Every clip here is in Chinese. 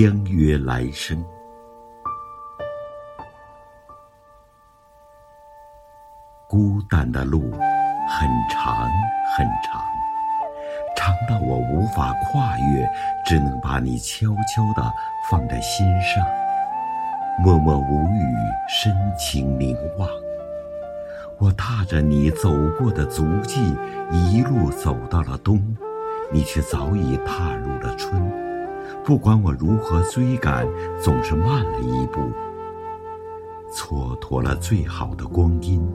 相约来生。孤单的路很长很长，长到我无法跨越，只能把你悄悄地放在心上，默默无语，深情凝望。我踏着你走过的足迹，一路走到了冬，你却早已踏入了春。不管我如何追赶，总是慢了一步，蹉跎了最好的光阴，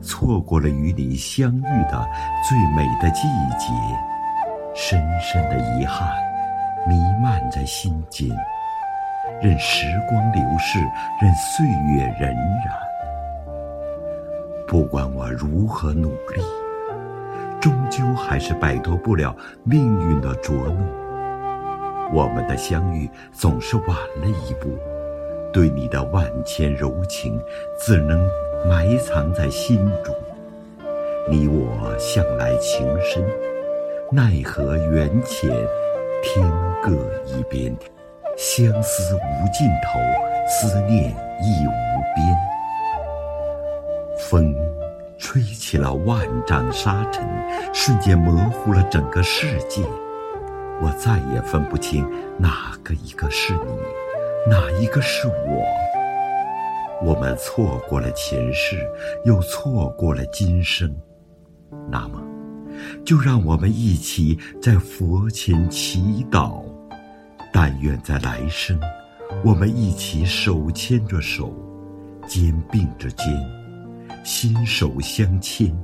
错过了与你相遇的最美的季节，深深的遗憾弥漫在心间。任时光流逝，任岁月荏苒。不管我如何努力，终究还是摆脱不了命运的捉弄。我们的相遇总是晚了一步，对你的万千柔情，只能埋藏在心中。你我向来情深，奈何缘浅，天各一边。相思无尽头，思念亦无边。风，吹起了万丈沙尘，瞬间模糊了整个世界。我再也分不清哪个一个是你，哪一个是我。我们错过了前世，又错过了今生。那么，就让我们一起在佛前祈祷，但愿在来生，我们一起手牵着手，肩并着肩。心手相牵，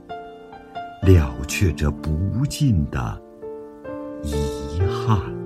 了却这不尽的遗憾。